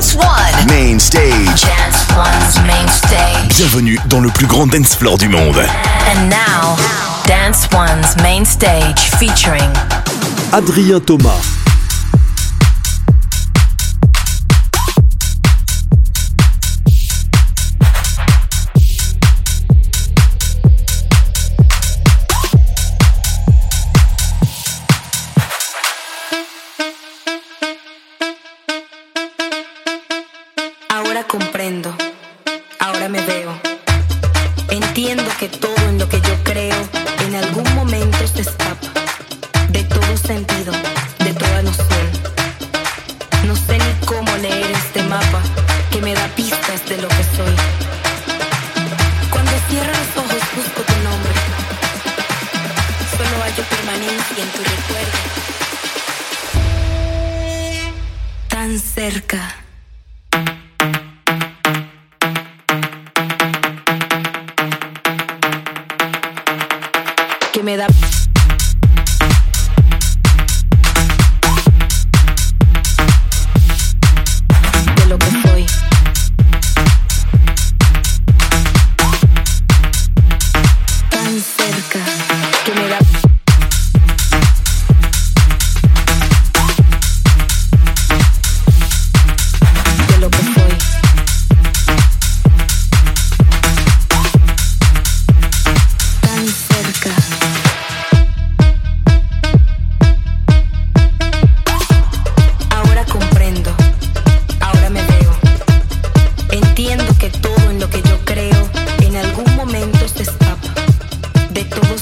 Dance One. Main stage. Dance One's main stage. Bienvenue dans le plus grand dance floor du monde. And now, Dance One's main stage featuring Adrien Thomas.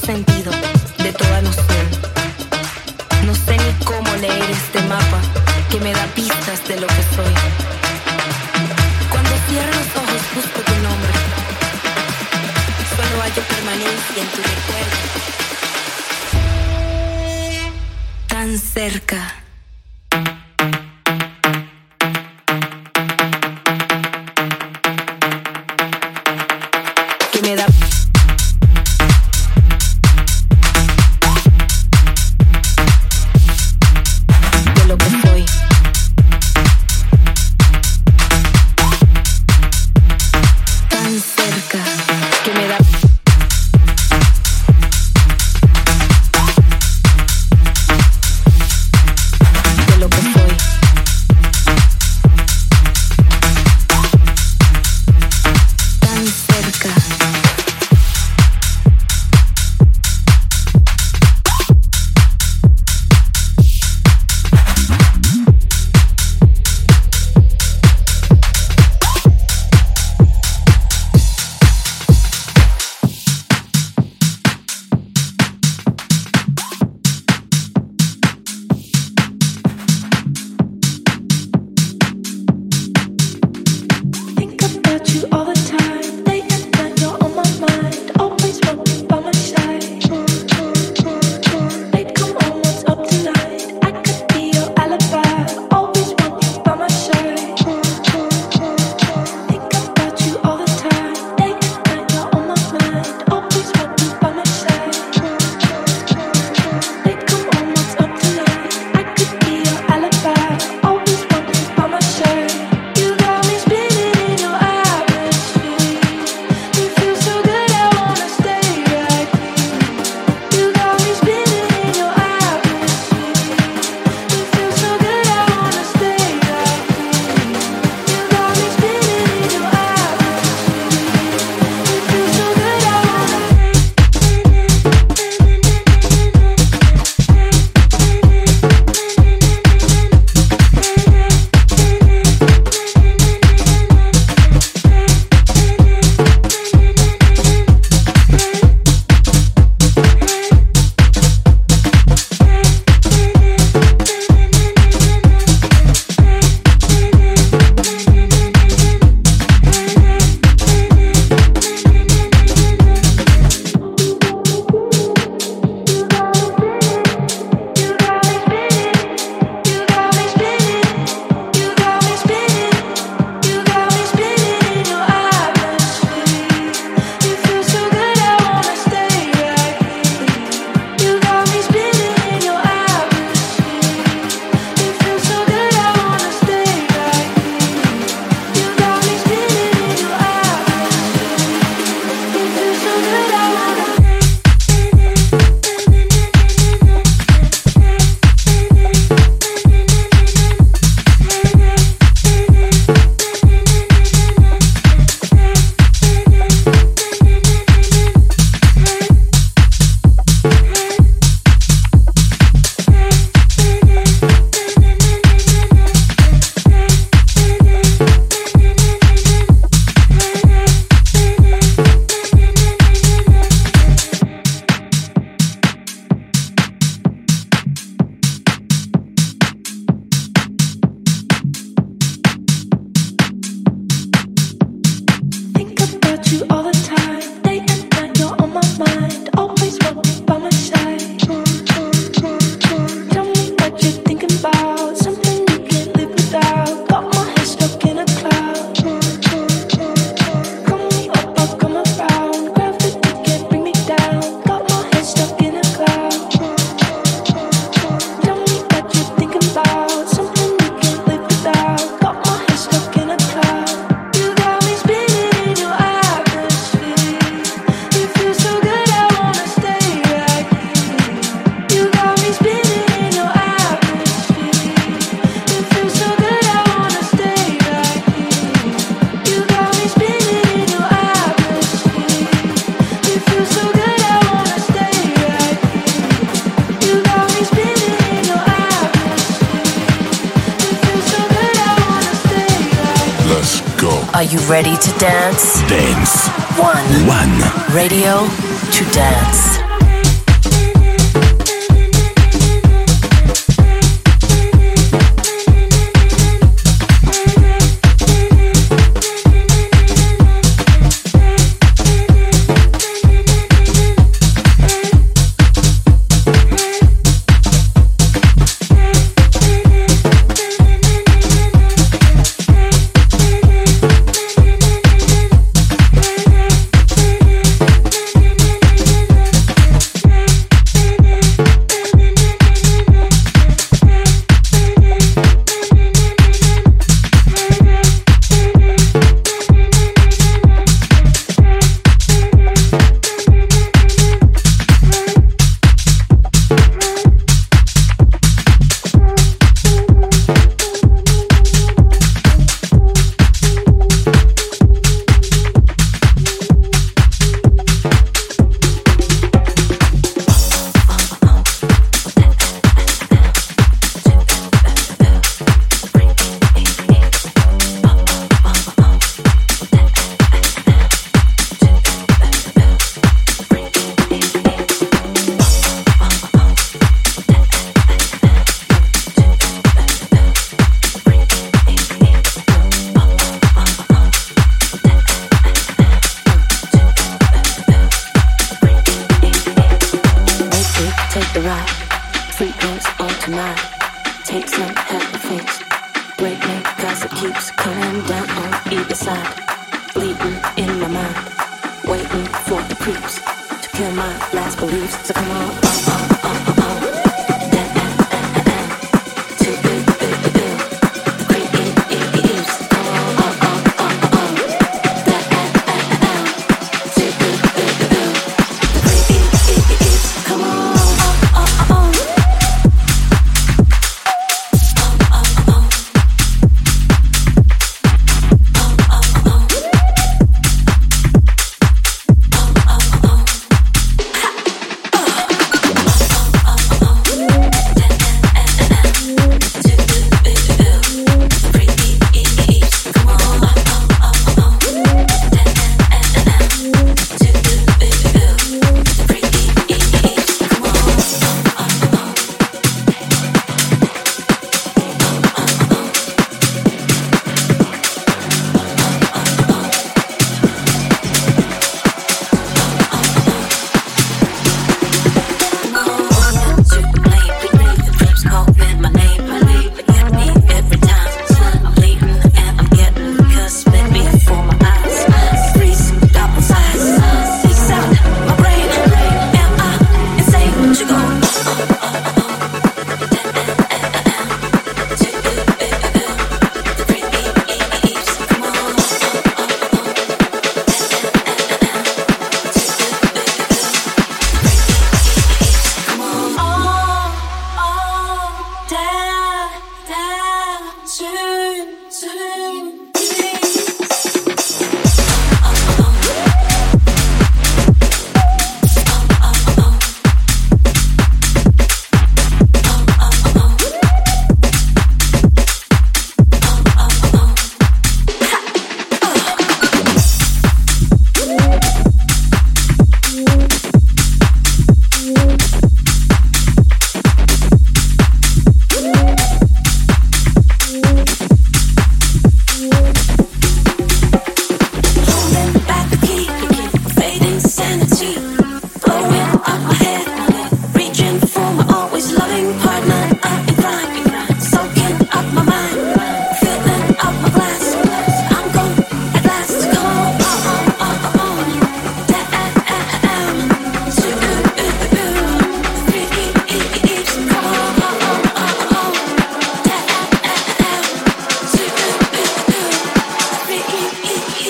sentido de toda noción. No sé ni cómo leer este mapa que me da pistas de lo que soy. Cuando cierro los ojos busco tu nombre. Solo hallo permanencia en tu recuerdo. Tan cerca.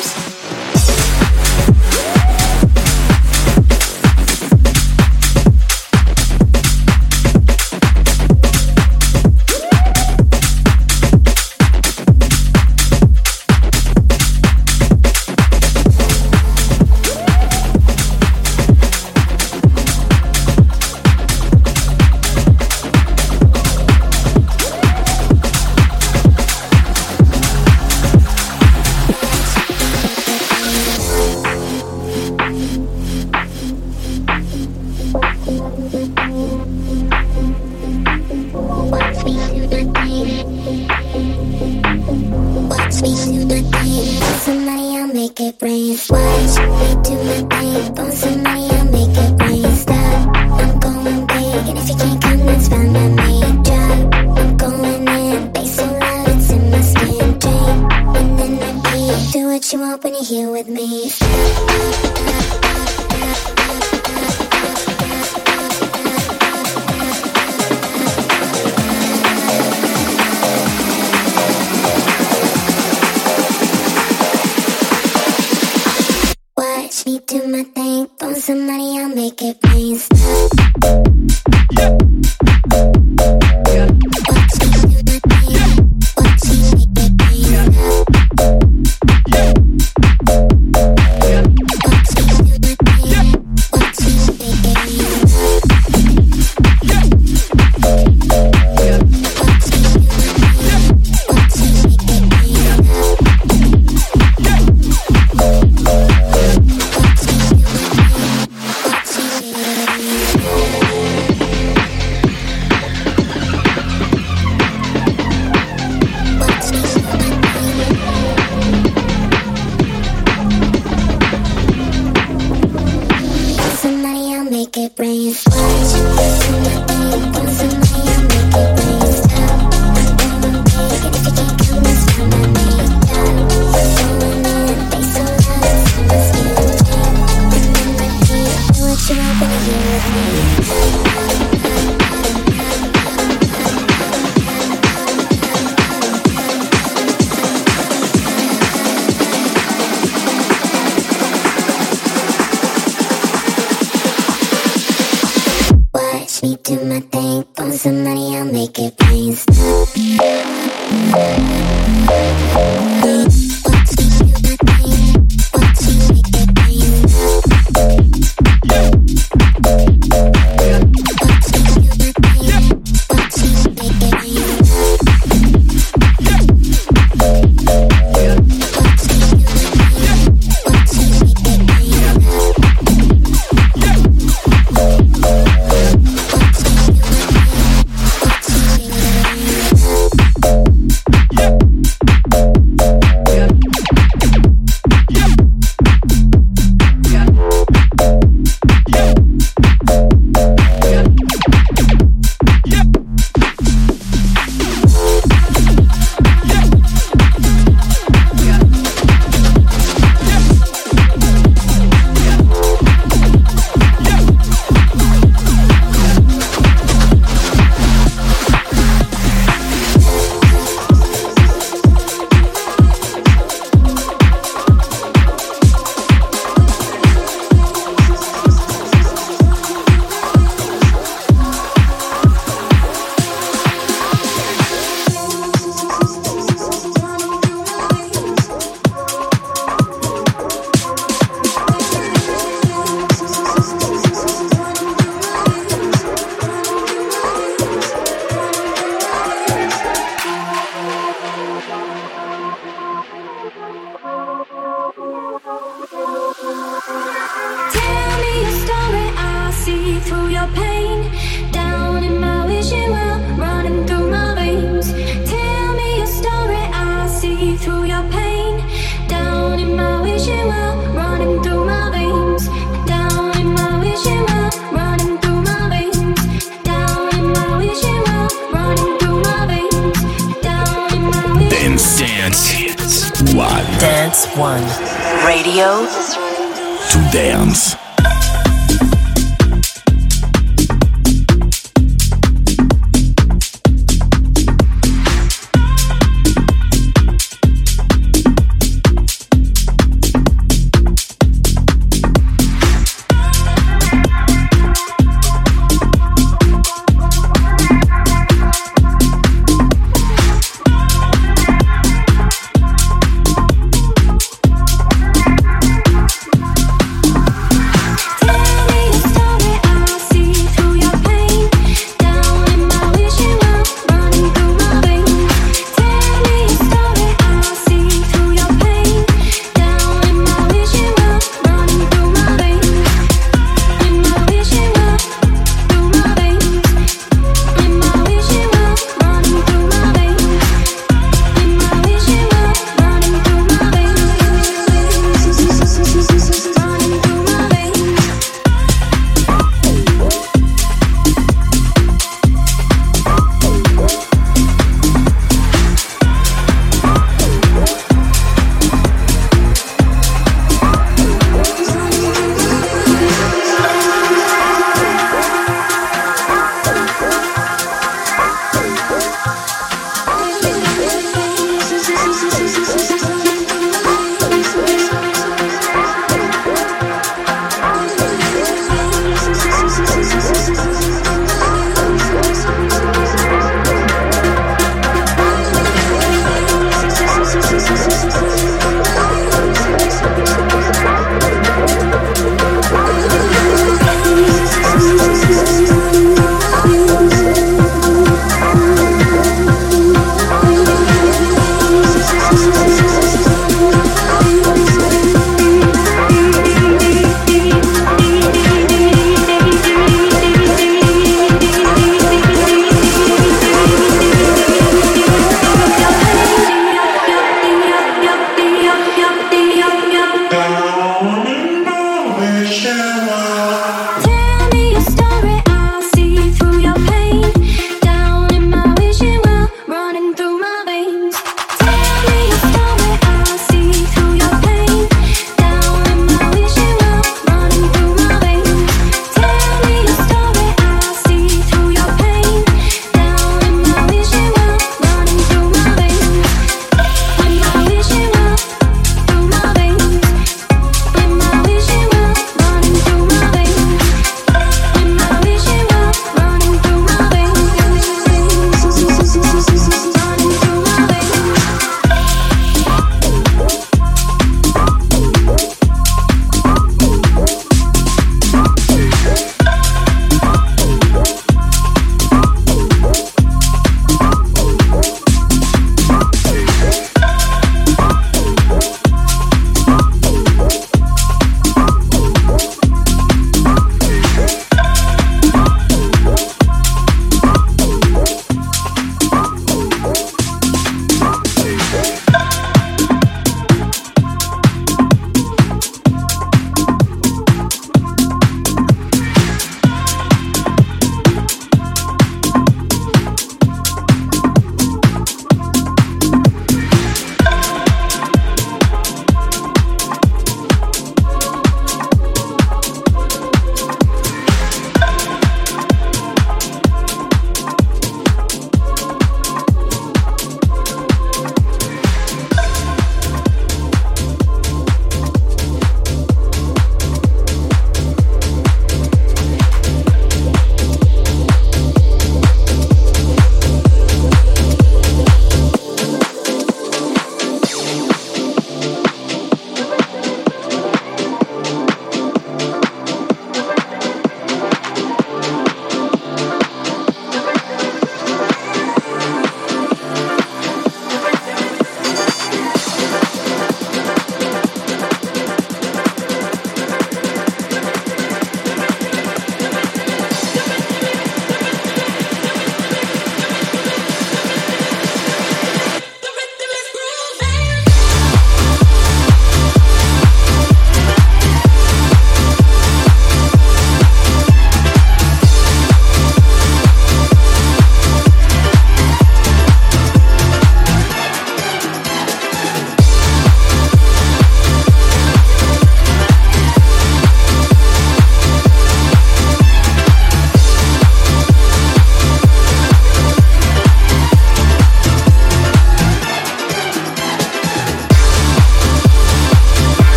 Peace.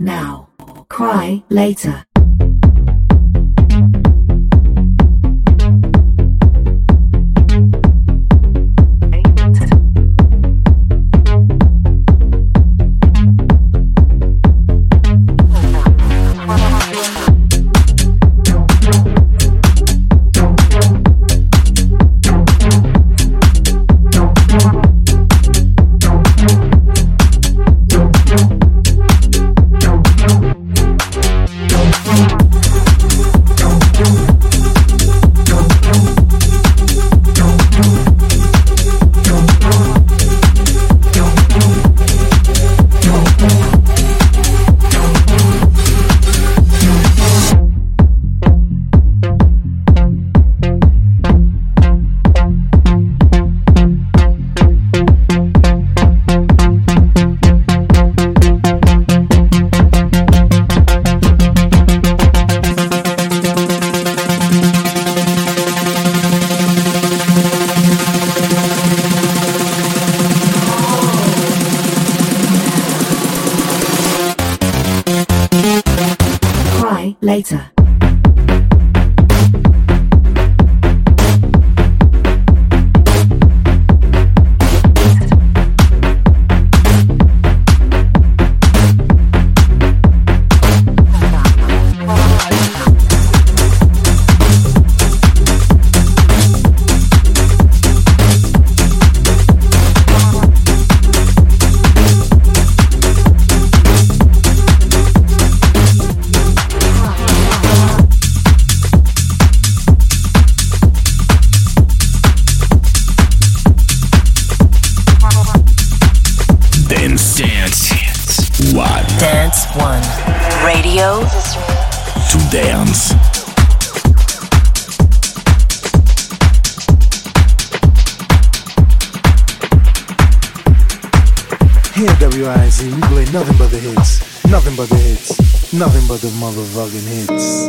Now. Cry later. The motherfucking hits.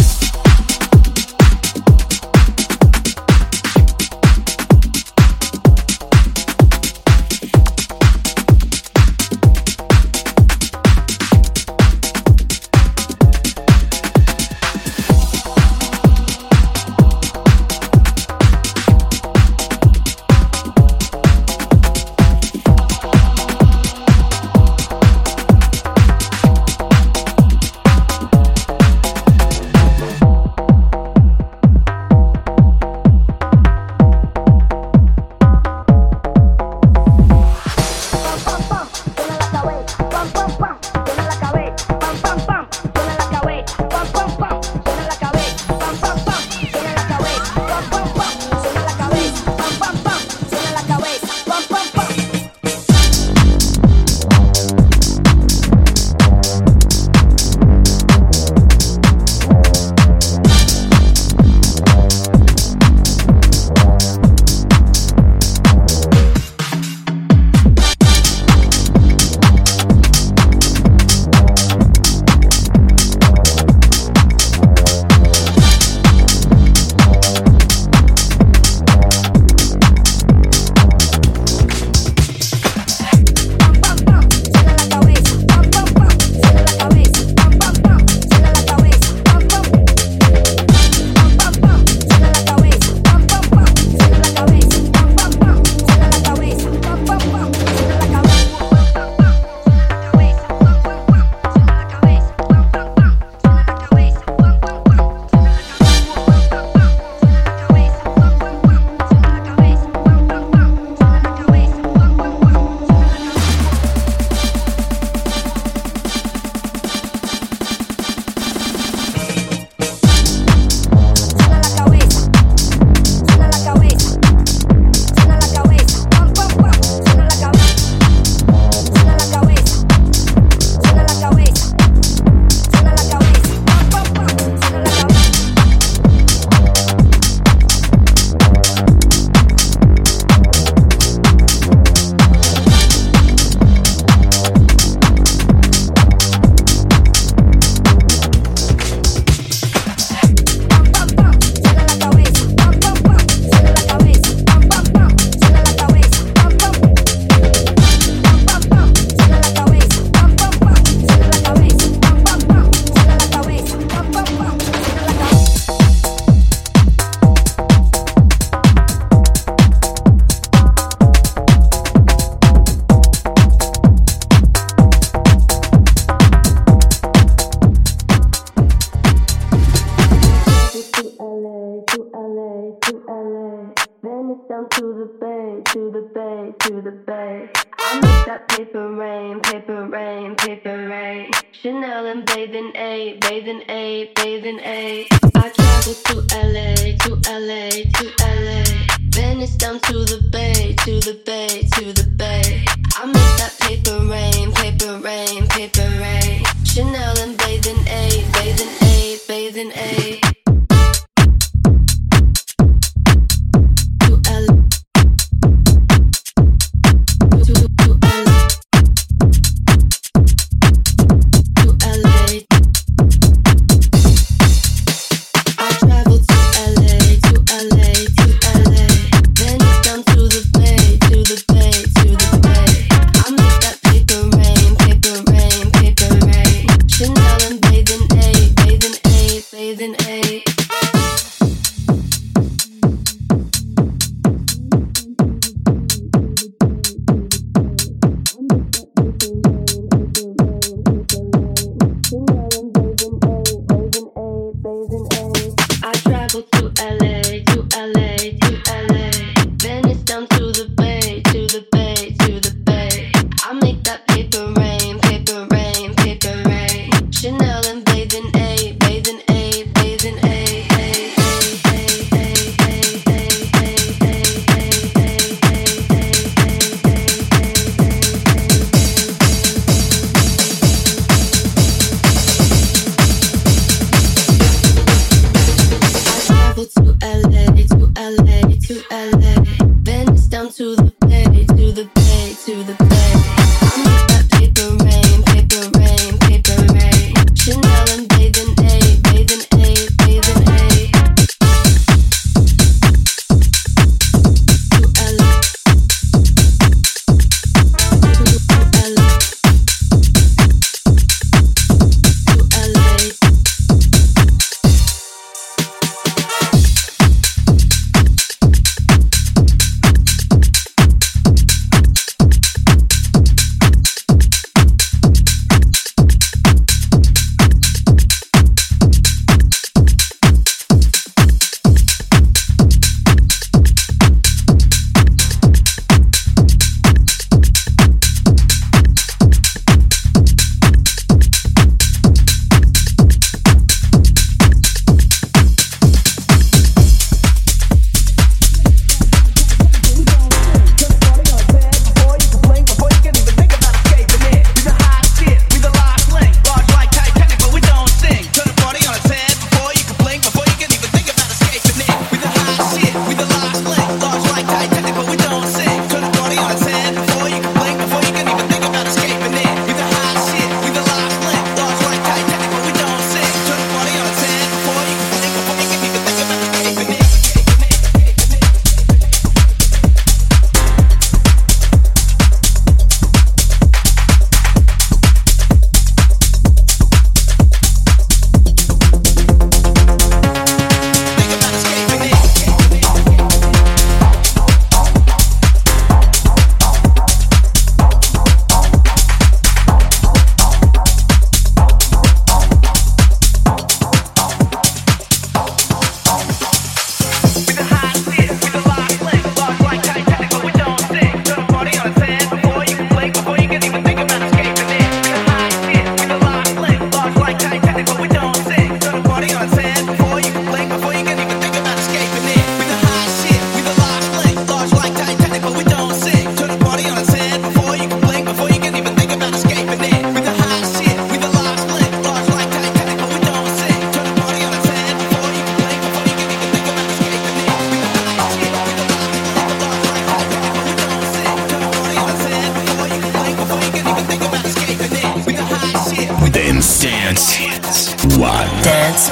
to the bay, to the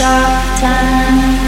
We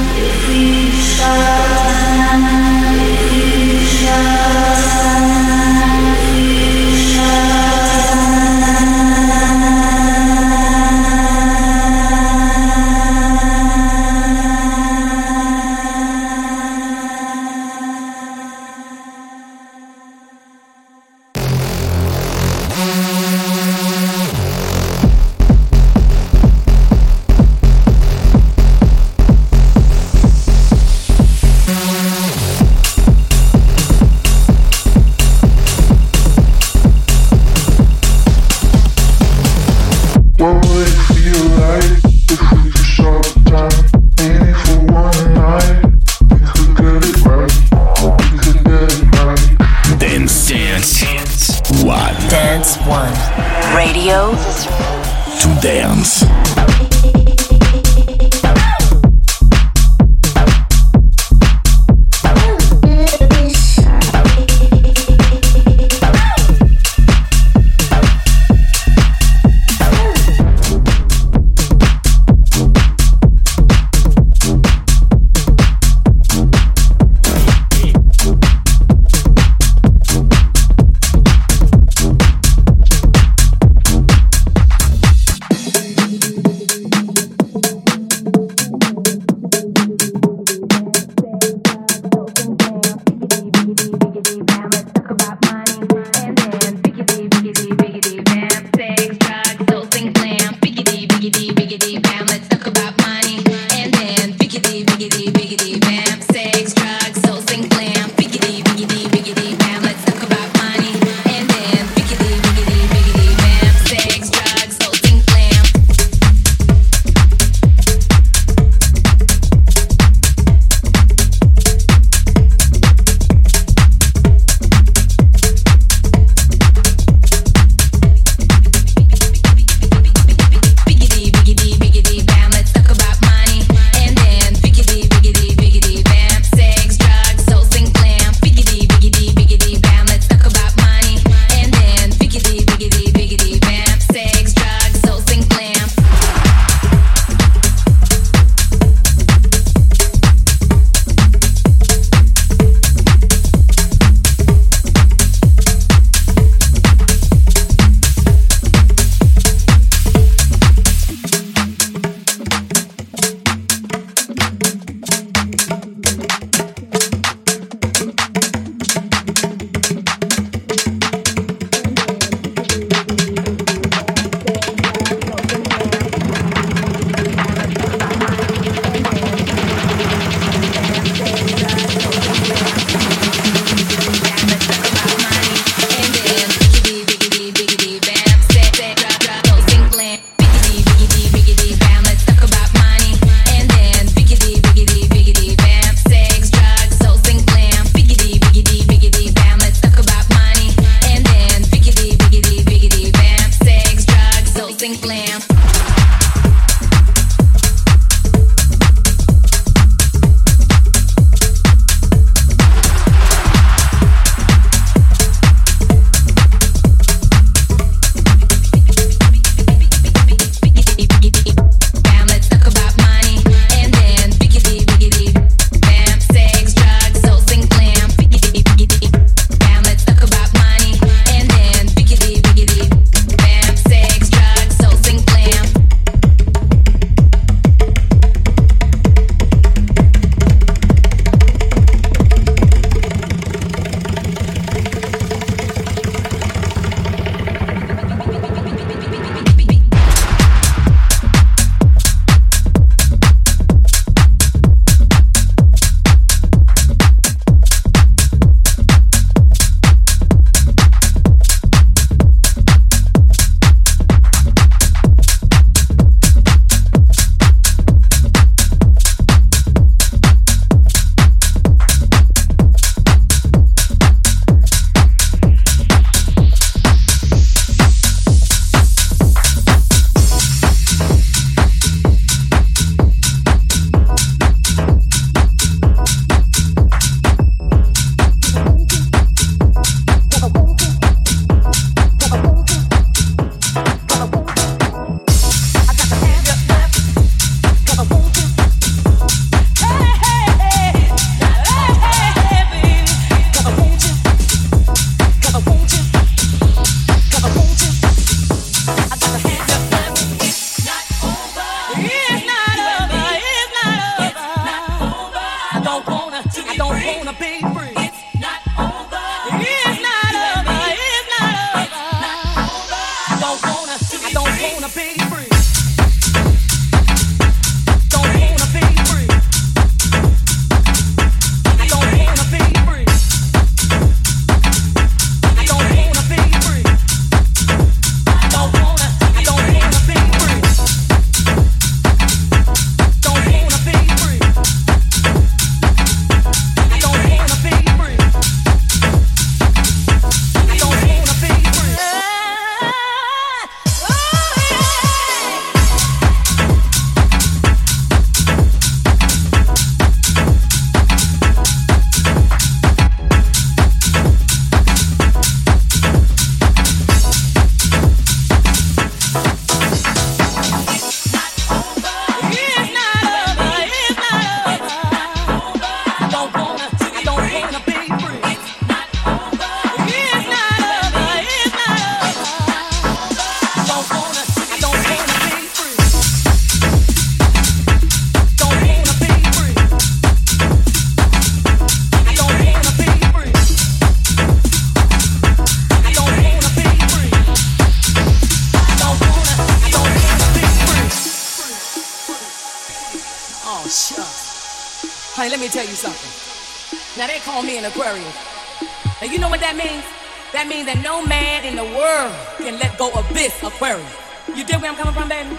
this Aquarius. You dig where I'm coming from, baby?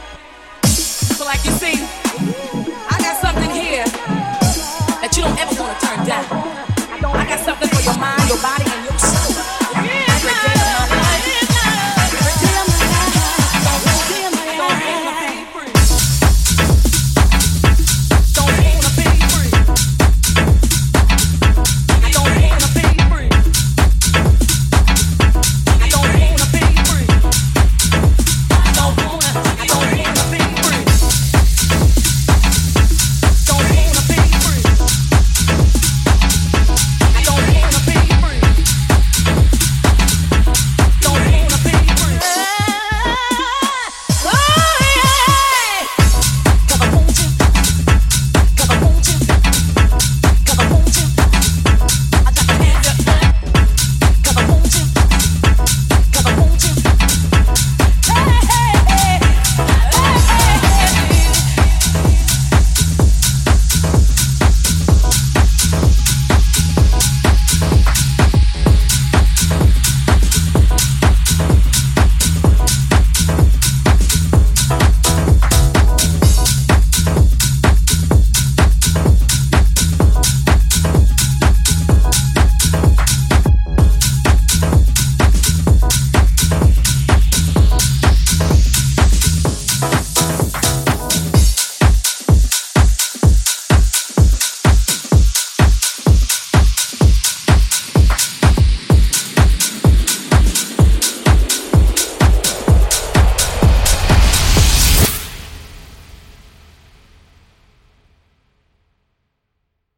So, like you see, I got something here that you don't ever want to turn down. I got something for your mind, your body,